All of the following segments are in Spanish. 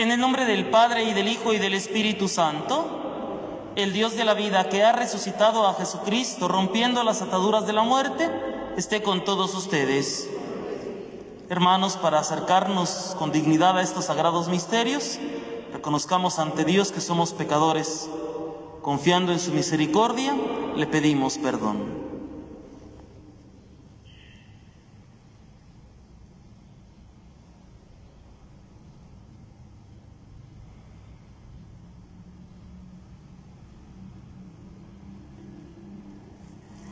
En el nombre del Padre y del Hijo y del Espíritu Santo, el Dios de la vida que ha resucitado a Jesucristo rompiendo las ataduras de la muerte, esté con todos ustedes. Hermanos, para acercarnos con dignidad a estos sagrados misterios, reconozcamos ante Dios que somos pecadores. Confiando en su misericordia, le pedimos perdón.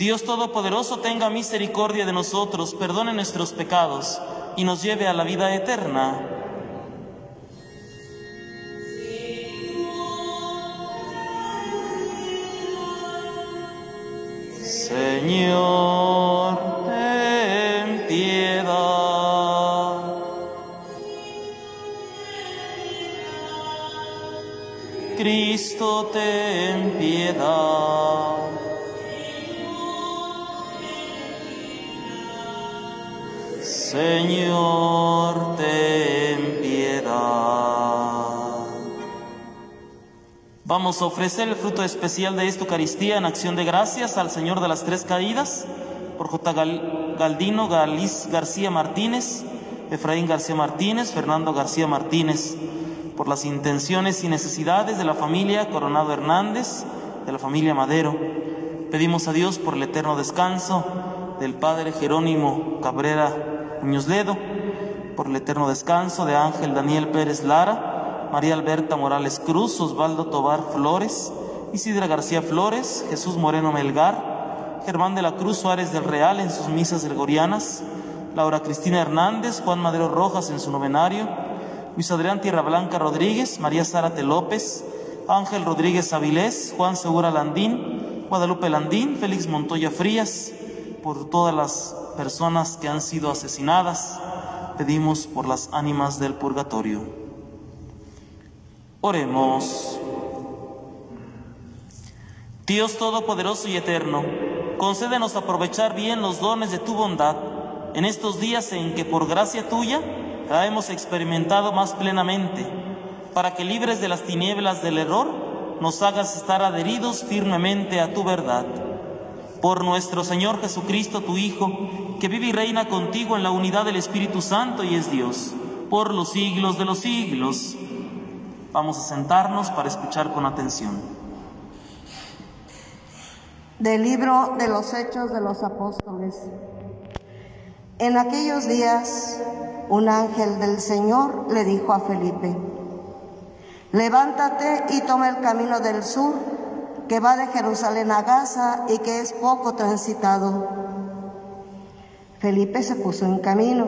Dios Todopoderoso tenga misericordia de nosotros, perdone nuestros pecados y nos lleve a la vida eterna. Señor, ten piedad. Cristo, ten Señor, ten piedad. Vamos a ofrecer el fruto especial de esta Eucaristía en acción de gracias al Señor de las Tres Caídas, por J. Galdino García Martínez, Efraín García Martínez, Fernando García Martínez, por las intenciones y necesidades de la familia Coronado Hernández, de la familia Madero. Pedimos a Dios por el eterno descanso del Padre Jerónimo Cabrera Muñoz Ledo, por el eterno descanso de Ángel Daniel Pérez Lara, María Alberta Morales Cruz, Osvaldo Tobar Flores, Isidra García Flores, Jesús Moreno Melgar, Germán de la Cruz Suárez del Real en sus misas gregorianas, Laura Cristina Hernández, Juan Madero Rojas en su novenario, Luis Adrián Tierra Blanca Rodríguez, María Zárate López, Ángel Rodríguez Avilés, Juan Segura Landín, Guadalupe Landín, Félix Montoya Frías, por todas las personas que han sido asesinadas, pedimos por las ánimas del purgatorio. Oremos. Dios Todopoderoso y Eterno, concédenos aprovechar bien los dones de tu bondad en estos días en que por gracia tuya la hemos experimentado más plenamente, para que libres de las tinieblas del error nos hagas estar adheridos firmemente a tu verdad por nuestro Señor Jesucristo, tu Hijo, que vive y reina contigo en la unidad del Espíritu Santo y es Dios, por los siglos de los siglos. Vamos a sentarnos para escuchar con atención. Del libro de los Hechos de los Apóstoles. En aquellos días, un ángel del Señor le dijo a Felipe, levántate y toma el camino del sur que va de Jerusalén a Gaza y que es poco transitado. Felipe se puso en camino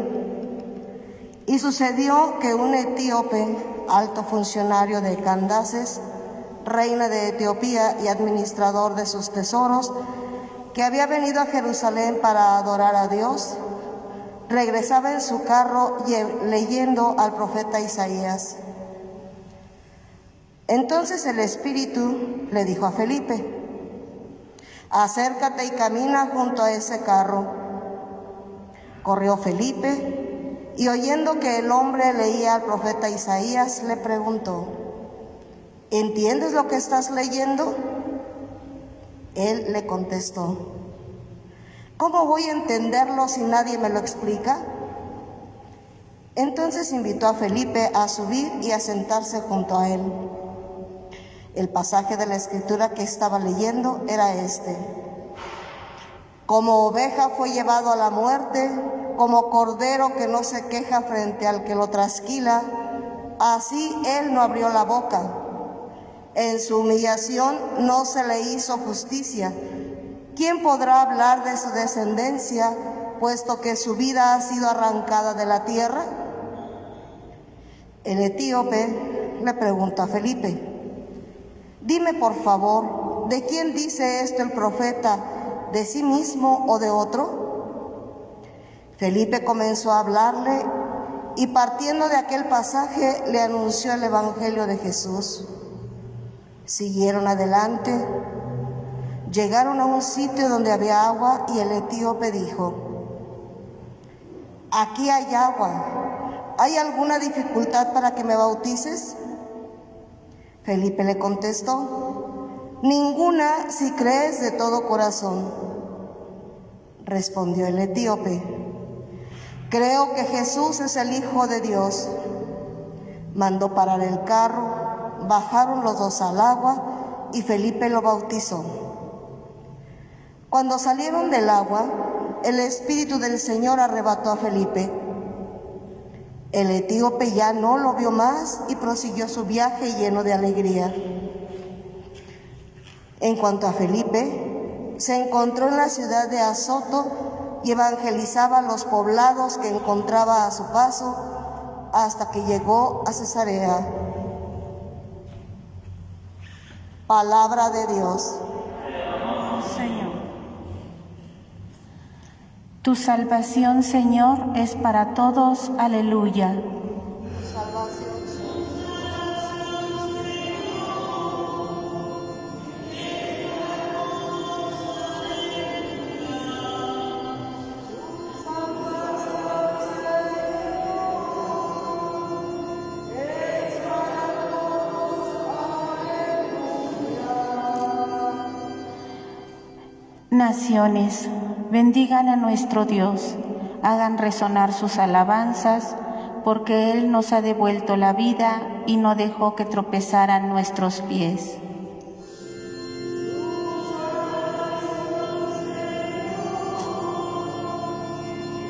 y sucedió que un etíope, alto funcionario de Candaces, reina de Etiopía y administrador de sus tesoros, que había venido a Jerusalén para adorar a Dios, regresaba en su carro leyendo al profeta Isaías. Entonces el Espíritu le dijo a Felipe, acércate y camina junto a ese carro. Corrió Felipe y oyendo que el hombre leía al profeta Isaías, le preguntó, ¿entiendes lo que estás leyendo? Él le contestó, ¿cómo voy a entenderlo si nadie me lo explica? Entonces invitó a Felipe a subir y a sentarse junto a él. El pasaje de la escritura que estaba leyendo era este. Como oveja fue llevado a la muerte, como cordero que no se queja frente al que lo trasquila, así él no abrió la boca. En su humillación no se le hizo justicia. ¿Quién podrá hablar de su descendencia, puesto que su vida ha sido arrancada de la tierra? El etíope le preguntó a Felipe, Dime por favor, ¿de quién dice esto el profeta? ¿De sí mismo o de otro? Felipe comenzó a hablarle y partiendo de aquel pasaje le anunció el Evangelio de Jesús. Siguieron adelante, llegaron a un sitio donde había agua y el etíope dijo, aquí hay agua, ¿hay alguna dificultad para que me bautices? Felipe le contestó, ninguna si crees de todo corazón. Respondió el etíope, creo que Jesús es el Hijo de Dios. Mandó parar el carro, bajaron los dos al agua y Felipe lo bautizó. Cuando salieron del agua, el Espíritu del Señor arrebató a Felipe el etíope ya no lo vio más y prosiguió su viaje lleno de alegría. En cuanto a Felipe, se encontró en la ciudad de Azoto y evangelizaba los poblados que encontraba a su paso hasta que llegó a Cesarea. Palabra de Dios. Tu salvación, Señor, es para todos. Aleluya. Naciones Bendigan a nuestro Dios, hagan resonar sus alabanzas, porque Él nos ha devuelto la vida y no dejó que tropezaran nuestros pies.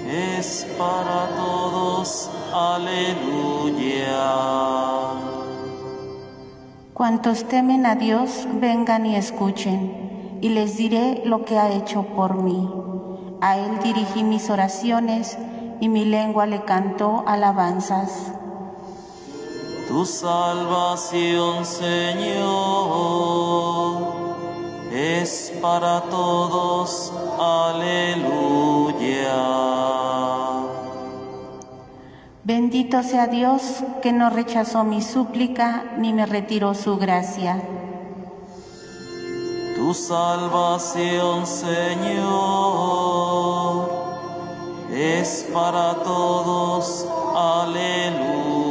Es para todos, aleluya. Cuantos temen a Dios, vengan y escuchen, y les diré lo que ha hecho por mí. A Él dirigí mis oraciones y mi lengua le cantó alabanzas. Tu salvación, Señor, es para todos. Aleluya. Bendito sea Dios que no rechazó mi súplica ni me retiró su gracia tu salvación, Señor, es para todos. Aleluya.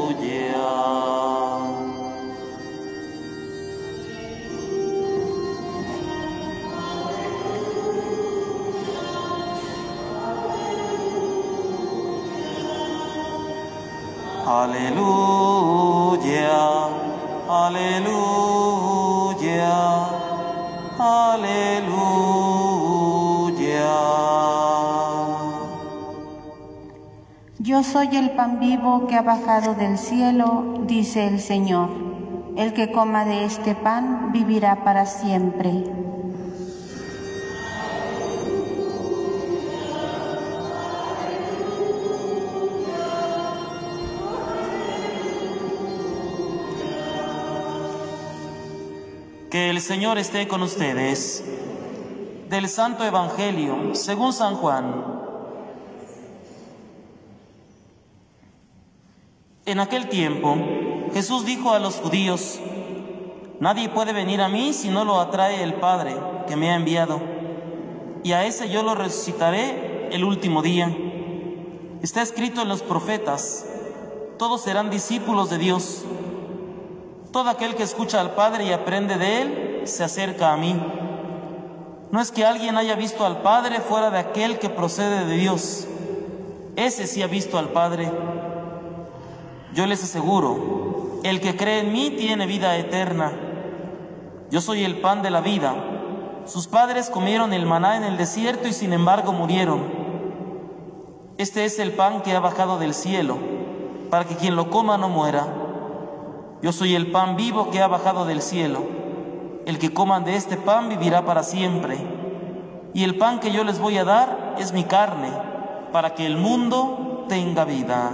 Aleluya, aleluya. Yo soy el pan vivo que ha bajado del cielo, dice el Señor. El que coma de este pan vivirá para siempre. Que el Señor esté con ustedes. Del Santo Evangelio, según San Juan. En aquel tiempo, Jesús dijo a los judíos, Nadie puede venir a mí si no lo atrae el Padre que me ha enviado, y a ese yo lo resucitaré el último día. Está escrito en los profetas, todos serán discípulos de Dios. Todo aquel que escucha al Padre y aprende de Él, se acerca a mí. No es que alguien haya visto al Padre fuera de aquel que procede de Dios. Ese sí ha visto al Padre. Yo les aseguro, el que cree en mí tiene vida eterna. Yo soy el pan de la vida. Sus padres comieron el maná en el desierto y sin embargo murieron. Este es el pan que ha bajado del cielo, para que quien lo coma no muera. Yo soy el pan vivo que ha bajado del cielo. El que coman de este pan vivirá para siempre. Y el pan que yo les voy a dar es mi carne, para que el mundo tenga vida.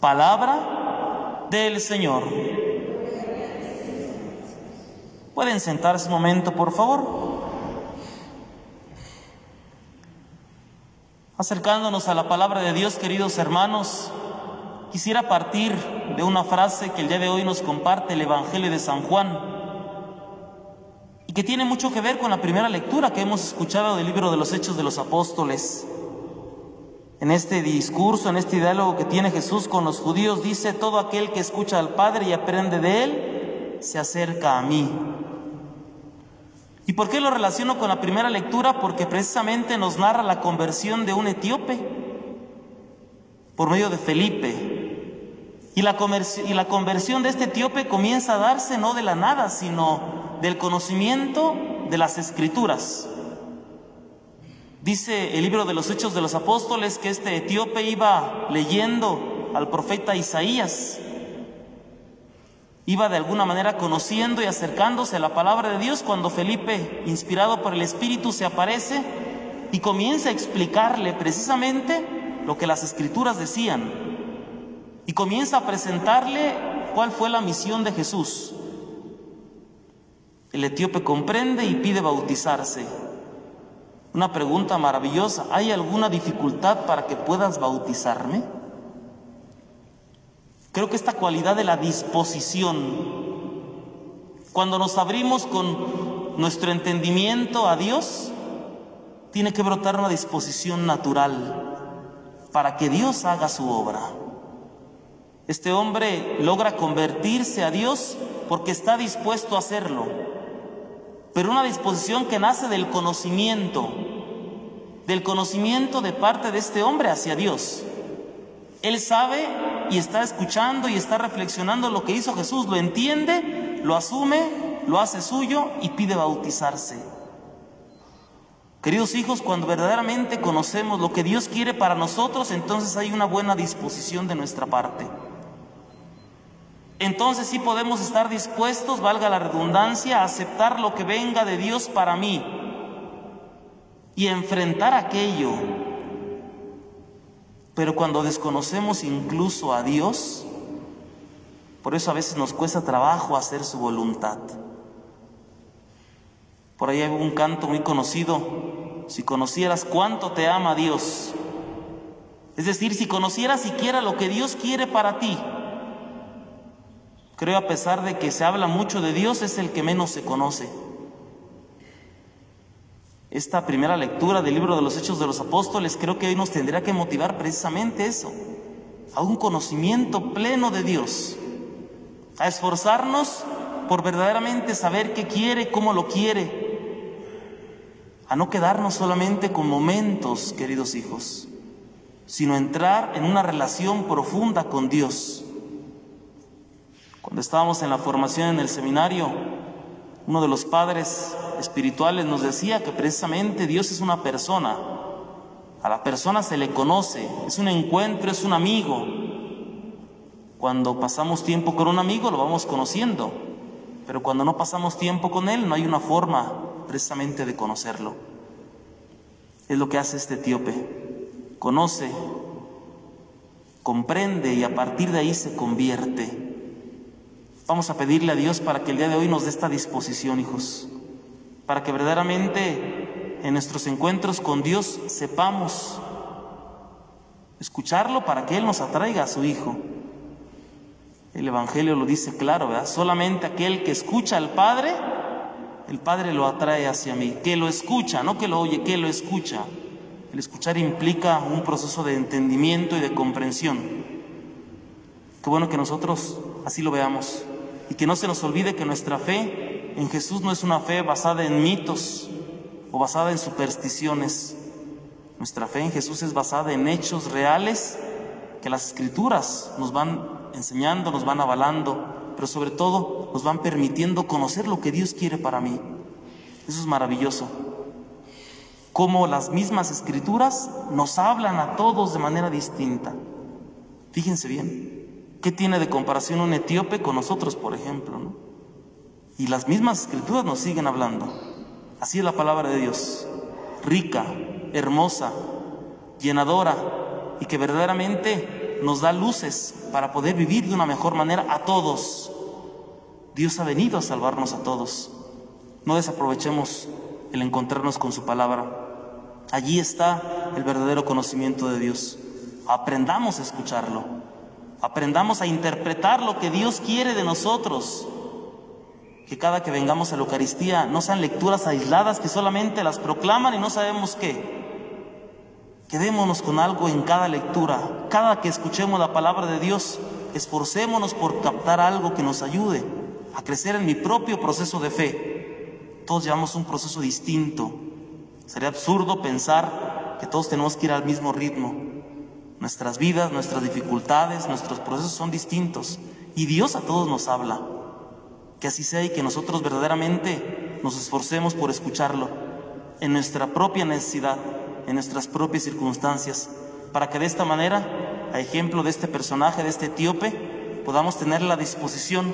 Palabra del Señor. Pueden sentarse un momento, por favor. Acercándonos a la palabra de Dios, queridos hermanos, quisiera partir de una frase que el día de hoy nos comparte el Evangelio de San Juan y que tiene mucho que ver con la primera lectura que hemos escuchado del libro de los Hechos de los Apóstoles. En este discurso, en este diálogo que tiene Jesús con los judíos, dice, todo aquel que escucha al Padre y aprende de Él, se acerca a mí. ¿Y por qué lo relaciono con la primera lectura? Porque precisamente nos narra la conversión de un etíope por medio de Felipe. Y la, y la conversión de este etíope comienza a darse no de la nada, sino del conocimiento de las escrituras. Dice el libro de los Hechos de los Apóstoles que este etíope iba leyendo al profeta Isaías Iba de alguna manera conociendo y acercándose a la palabra de Dios cuando Felipe, inspirado por el Espíritu, se aparece y comienza a explicarle precisamente lo que las escrituras decían. Y comienza a presentarle cuál fue la misión de Jesús. El etíope comprende y pide bautizarse. Una pregunta maravillosa, ¿hay alguna dificultad para que puedas bautizarme? Creo que esta cualidad de la disposición, cuando nos abrimos con nuestro entendimiento a Dios, tiene que brotar una disposición natural para que Dios haga su obra. Este hombre logra convertirse a Dios porque está dispuesto a hacerlo, pero una disposición que nace del conocimiento, del conocimiento de parte de este hombre hacia Dios. Él sabe y está escuchando y está reflexionando lo que hizo Jesús, lo entiende, lo asume, lo hace suyo y pide bautizarse. Queridos hijos, cuando verdaderamente conocemos lo que Dios quiere para nosotros, entonces hay una buena disposición de nuestra parte. Entonces sí podemos estar dispuestos, valga la redundancia, a aceptar lo que venga de Dios para mí y enfrentar aquello pero cuando desconocemos incluso a Dios, por eso a veces nos cuesta trabajo hacer su voluntad. Por ahí hay un canto muy conocido, si conocieras cuánto te ama Dios, es decir, si conocieras siquiera lo que Dios quiere para ti. Creo a pesar de que se habla mucho de Dios, es el que menos se conoce esta primera lectura del libro de los Hechos de los Apóstoles, creo que hoy nos tendría que motivar precisamente eso, a un conocimiento pleno de Dios, a esforzarnos por verdaderamente saber qué quiere, cómo lo quiere, a no quedarnos solamente con momentos, queridos hijos, sino entrar en una relación profunda con Dios. Cuando estábamos en la formación en el seminario, uno de los padres espirituales nos decía que precisamente Dios es una persona. A la persona se le conoce, es un encuentro, es un amigo. Cuando pasamos tiempo con un amigo lo vamos conociendo, pero cuando no pasamos tiempo con él no hay una forma precisamente de conocerlo. Es lo que hace este etíope. Conoce, comprende y a partir de ahí se convierte. Vamos a pedirle a Dios para que el día de hoy nos dé esta disposición, hijos, para que verdaderamente en nuestros encuentros con Dios sepamos escucharlo para que Él nos atraiga a su Hijo. El Evangelio lo dice claro, ¿verdad? Solamente aquel que escucha al Padre, el Padre lo atrae hacia mí. Que lo escucha, no que lo oye, que lo escucha. El escuchar implica un proceso de entendimiento y de comprensión. Qué bueno que nosotros así lo veamos y que no se nos olvide que nuestra fe en Jesús no es una fe basada en mitos o basada en supersticiones. Nuestra fe en Jesús es basada en hechos reales que las escrituras nos van enseñando, nos van avalando, pero sobre todo nos van permitiendo conocer lo que Dios quiere para mí. Eso es maravilloso. Como las mismas escrituras nos hablan a todos de manera distinta. Fíjense bien. ¿Qué tiene de comparación un etíope con nosotros, por ejemplo? Y las mismas escrituras nos siguen hablando. Así es la palabra de Dios, rica, hermosa, llenadora, y que verdaderamente nos da luces para poder vivir de una mejor manera a todos. Dios ha venido a salvarnos a todos. No desaprovechemos el encontrarnos con su palabra. Allí está el verdadero conocimiento de Dios. Aprendamos a escucharlo. Aprendamos a interpretar lo que Dios quiere de nosotros. Que cada que vengamos a la Eucaristía no sean lecturas aisladas que solamente las proclaman y no sabemos qué. Quedémonos con algo en cada lectura. Cada que escuchemos la palabra de Dios, esforcémonos por captar algo que nos ayude a crecer en mi propio proceso de fe. Todos llevamos un proceso distinto. Sería absurdo pensar que todos tenemos que ir al mismo ritmo. Nuestras vidas, nuestras dificultades, nuestros procesos son distintos. Y Dios a todos nos habla. Que así sea y que nosotros verdaderamente nos esforcemos por escucharlo en nuestra propia necesidad, en nuestras propias circunstancias, para que de esta manera, a ejemplo de este personaje, de este etíope, podamos tener la disposición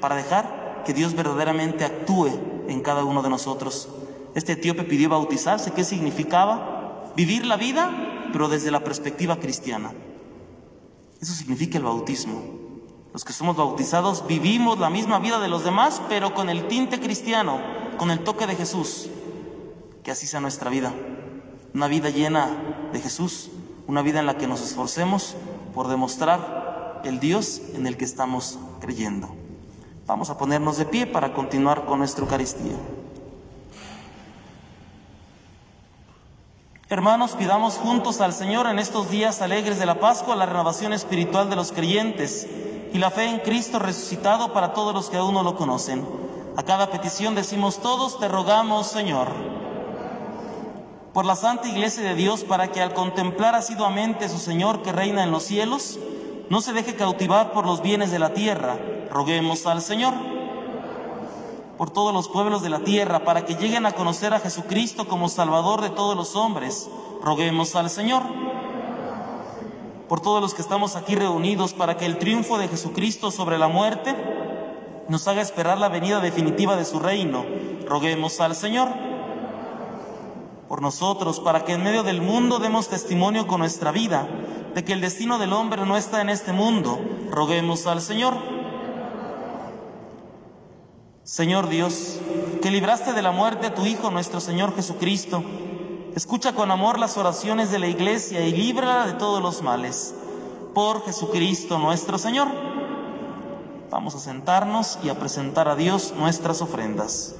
para dejar que Dios verdaderamente actúe en cada uno de nosotros. Este etíope pidió bautizarse, ¿qué significaba? Vivir la vida, pero desde la perspectiva cristiana. Eso significa el bautismo. Los que somos bautizados vivimos la misma vida de los demás, pero con el tinte cristiano, con el toque de Jesús. Que así sea nuestra vida. Una vida llena de Jesús, una vida en la que nos esforcemos por demostrar el Dios en el que estamos creyendo. Vamos a ponernos de pie para continuar con nuestra Eucaristía. Hermanos, pidamos juntos al Señor en estos días alegres de la Pascua la renovación espiritual de los creyentes y la fe en Cristo resucitado para todos los que aún no lo conocen. A cada petición decimos todos, te rogamos, Señor. Por la Santa Iglesia de Dios, para que al contemplar asiduamente a su Señor que reina en los cielos, no se deje cautivar por los bienes de la tierra, roguemos al Señor. Por todos los pueblos de la tierra, para que lleguen a conocer a Jesucristo como Salvador de todos los hombres, roguemos al Señor. Por todos los que estamos aquí reunidos, para que el triunfo de Jesucristo sobre la muerte nos haga esperar la venida definitiva de su reino, roguemos al Señor. Por nosotros, para que en medio del mundo demos testimonio con nuestra vida de que el destino del hombre no está en este mundo, roguemos al Señor. Señor Dios, que libraste de la muerte a tu Hijo nuestro Señor Jesucristo, escucha con amor las oraciones de la Iglesia y líbrala de todos los males. Por Jesucristo nuestro Señor. Vamos a sentarnos y a presentar a Dios nuestras ofrendas.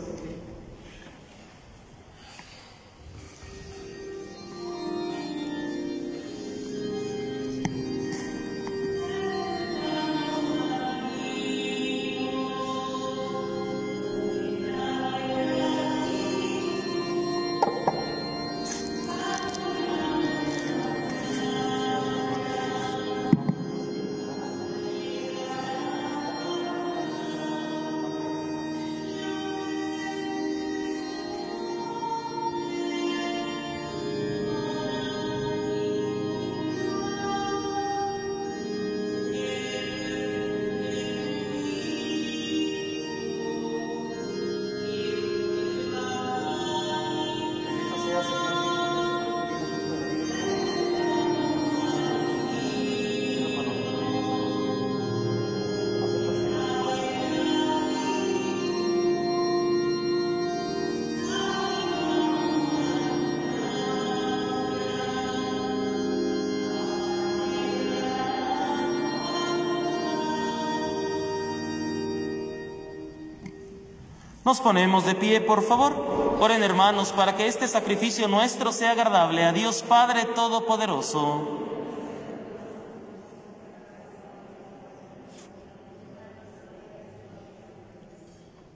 Nos ponemos de pie, por favor. Oren hermanos para que este sacrificio nuestro sea agradable a Dios Padre Todopoderoso.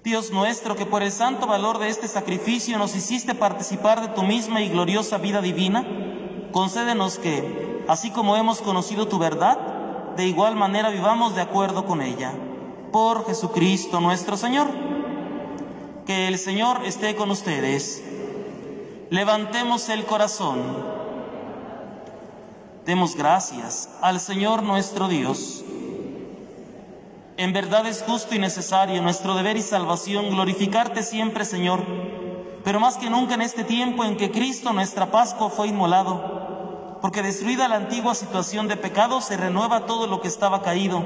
Dios nuestro, que por el santo valor de este sacrificio nos hiciste participar de tu misma y gloriosa vida divina, concédenos que, así como hemos conocido tu verdad, de igual manera vivamos de acuerdo con ella. Por Jesucristo nuestro Señor. Que el Señor esté con ustedes. Levantemos el corazón. Demos gracias al Señor nuestro Dios. En verdad es justo y necesario nuestro deber y salvación glorificarte siempre, Señor, pero más que nunca en este tiempo en que Cristo nuestra Pascua fue inmolado, porque destruida la antigua situación de pecado se renueva todo lo que estaba caído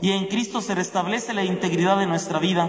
y en Cristo se restablece la integridad de nuestra vida.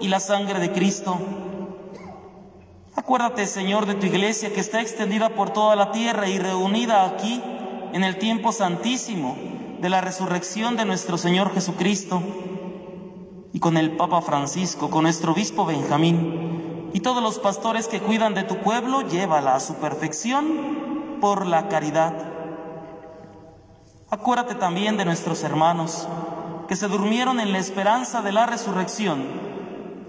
y la sangre de Cristo. Acuérdate, Señor, de tu iglesia que está extendida por toda la tierra y reunida aquí en el tiempo santísimo de la resurrección de nuestro Señor Jesucristo. Y con el Papa Francisco, con nuestro obispo Benjamín y todos los pastores que cuidan de tu pueblo, llévala a su perfección por la caridad. Acuérdate también de nuestros hermanos que se durmieron en la esperanza de la resurrección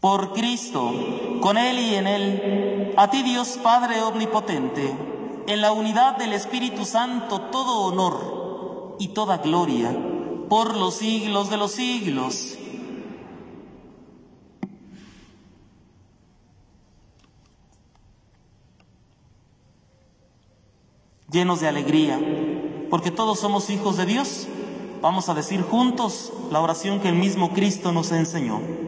Por Cristo, con Él y en Él, a ti Dios Padre Omnipotente, en la unidad del Espíritu Santo, todo honor y toda gloria, por los siglos de los siglos. llenos de alegría, porque todos somos hijos de Dios, vamos a decir juntos la oración que el mismo Cristo nos enseñó.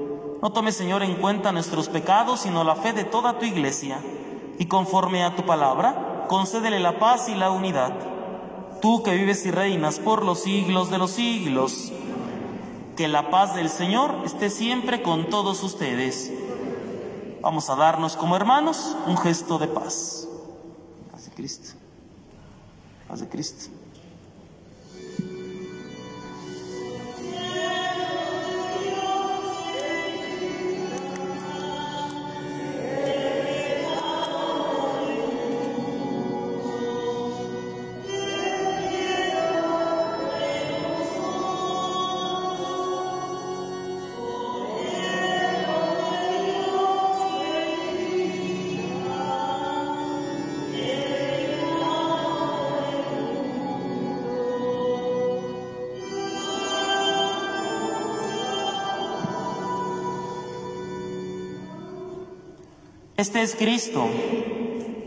No tome, Señor, en cuenta nuestros pecados, sino la fe de toda tu iglesia. Y conforme a tu palabra, concédele la paz y la unidad. Tú que vives y reinas por los siglos de los siglos. Que la paz del Señor esté siempre con todos ustedes. Vamos a darnos como hermanos un gesto de paz. Paz de Cristo. Paz de Cristo. Este es Cristo.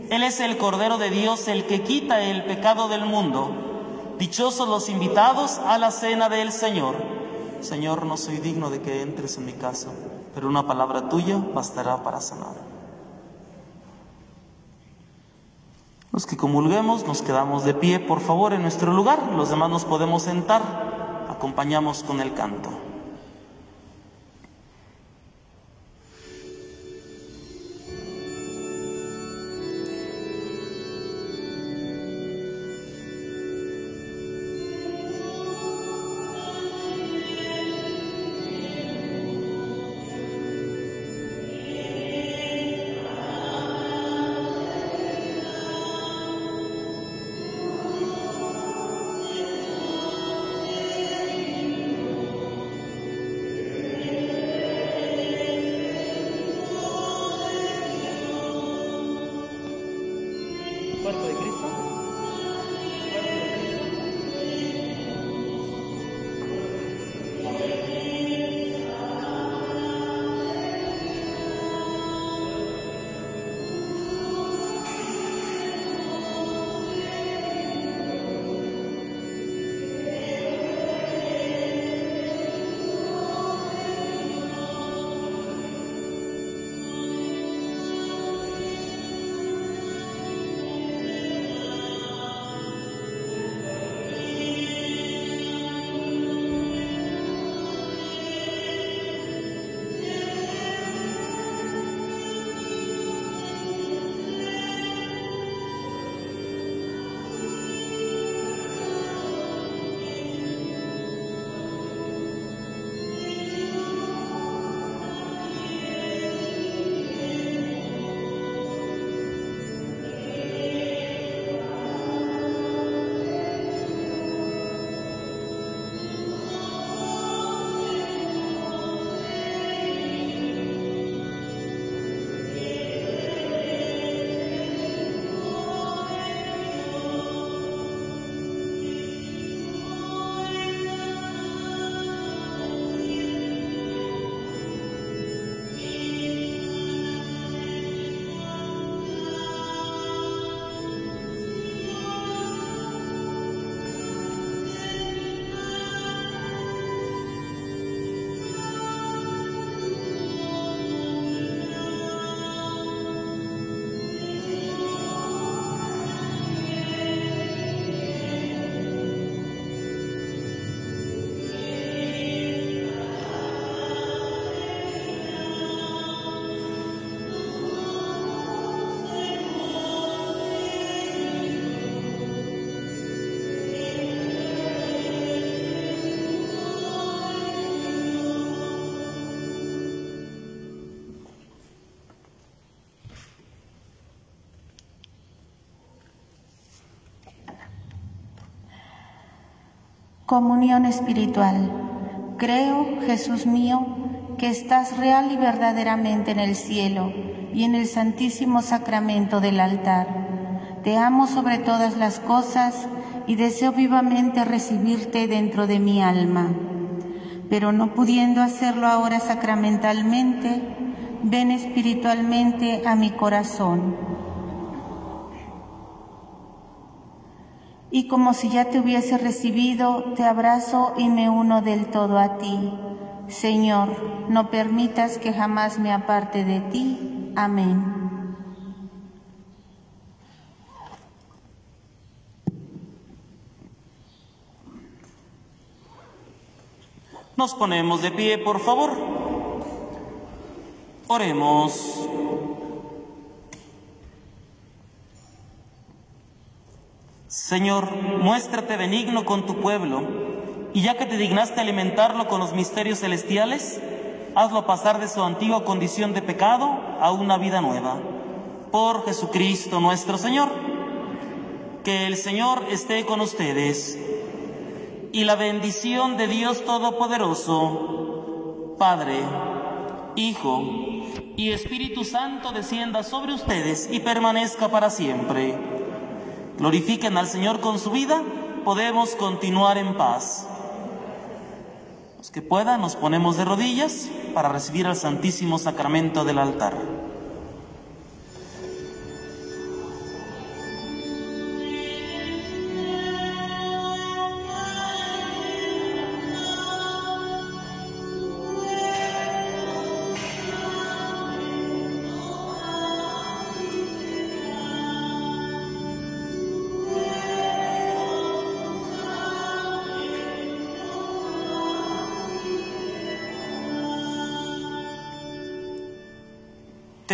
Él es el Cordero de Dios, el que quita el pecado del mundo. Dichosos los invitados a la cena del Señor. Señor, no soy digno de que entres en mi casa, pero una palabra tuya bastará para sanar. Los que comulguemos nos quedamos de pie, por favor, en nuestro lugar. Los demás nos podemos sentar. Acompañamos con el canto. Comunión espiritual. Creo, Jesús mío, que estás real y verdaderamente en el cielo y en el santísimo sacramento del altar. Te amo sobre todas las cosas y deseo vivamente recibirte dentro de mi alma. Pero no pudiendo hacerlo ahora sacramentalmente, ven espiritualmente a mi corazón. Y como si ya te hubiese recibido, te abrazo y me uno del todo a ti. Señor, no permitas que jamás me aparte de ti. Amén. Nos ponemos de pie, por favor. Oremos. Señor, muéstrate benigno con tu pueblo, y ya que te dignaste alimentarlo con los misterios celestiales, hazlo pasar de su antigua condición de pecado a una vida nueva. Por Jesucristo nuestro Señor. Que el Señor esté con ustedes y la bendición de Dios Todopoderoso, Padre, Hijo y Espíritu Santo descienda sobre ustedes y permanezca para siempre. Glorifiquen al Señor con su vida, podemos continuar en paz. Los que puedan, nos ponemos de rodillas para recibir el Santísimo Sacramento del altar.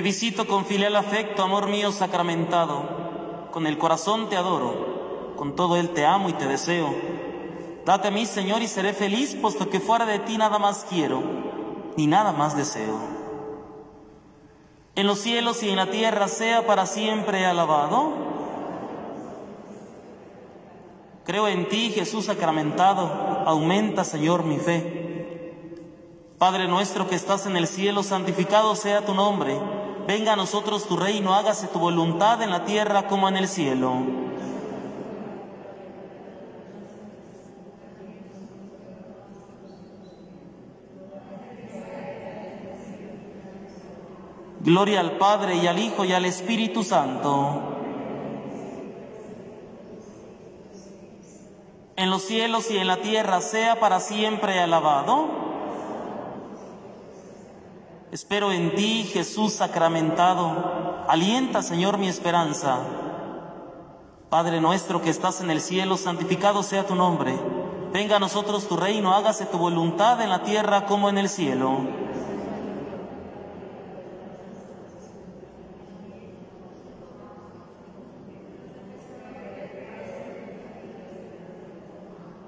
Te visito con filial afecto, amor mío sacramentado. Con el corazón te adoro, con todo él te amo y te deseo. Date a mí, Señor, y seré feliz, puesto que fuera de ti nada más quiero, ni nada más deseo. En los cielos y en la tierra sea para siempre alabado. Creo en ti, Jesús sacramentado, aumenta, Señor, mi fe. Padre nuestro que estás en el cielo, santificado sea tu nombre. Venga a nosotros tu reino, hágase tu voluntad en la tierra como en el cielo. Gloria al Padre y al Hijo y al Espíritu Santo. En los cielos y en la tierra sea para siempre alabado. Espero en ti, Jesús sacramentado. Alienta, Señor, mi esperanza. Padre nuestro que estás en el cielo, santificado sea tu nombre. Venga a nosotros tu reino, hágase tu voluntad en la tierra como en el cielo.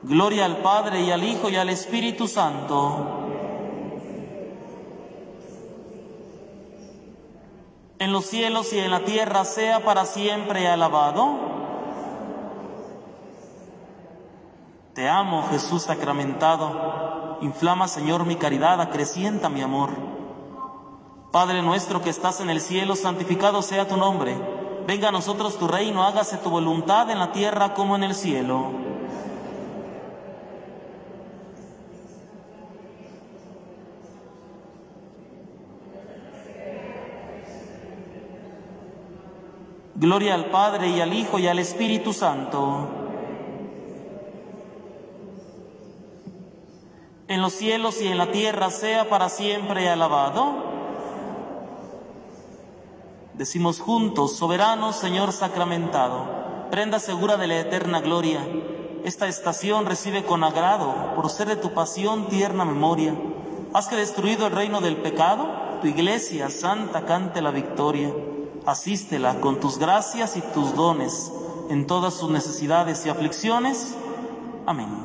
Gloria al Padre y al Hijo y al Espíritu Santo. En los cielos y en la tierra sea para siempre alabado. Te amo, Jesús sacramentado. Inflama, Señor, mi caridad, acrecienta mi amor. Padre nuestro que estás en el cielo, santificado sea tu nombre. Venga a nosotros tu reino, hágase tu voluntad en la tierra como en el cielo. Gloria al Padre y al Hijo y al Espíritu Santo. En los cielos y en la tierra sea para siempre alabado. Decimos juntos, soberano Señor sacramentado, prenda segura de la eterna gloria. Esta estación recibe con agrado, por ser de tu pasión tierna memoria. Haz que destruido el reino del pecado, tu iglesia santa cante la victoria. Asístela con tus gracias y tus dones en todas sus necesidades y aflicciones. Amén.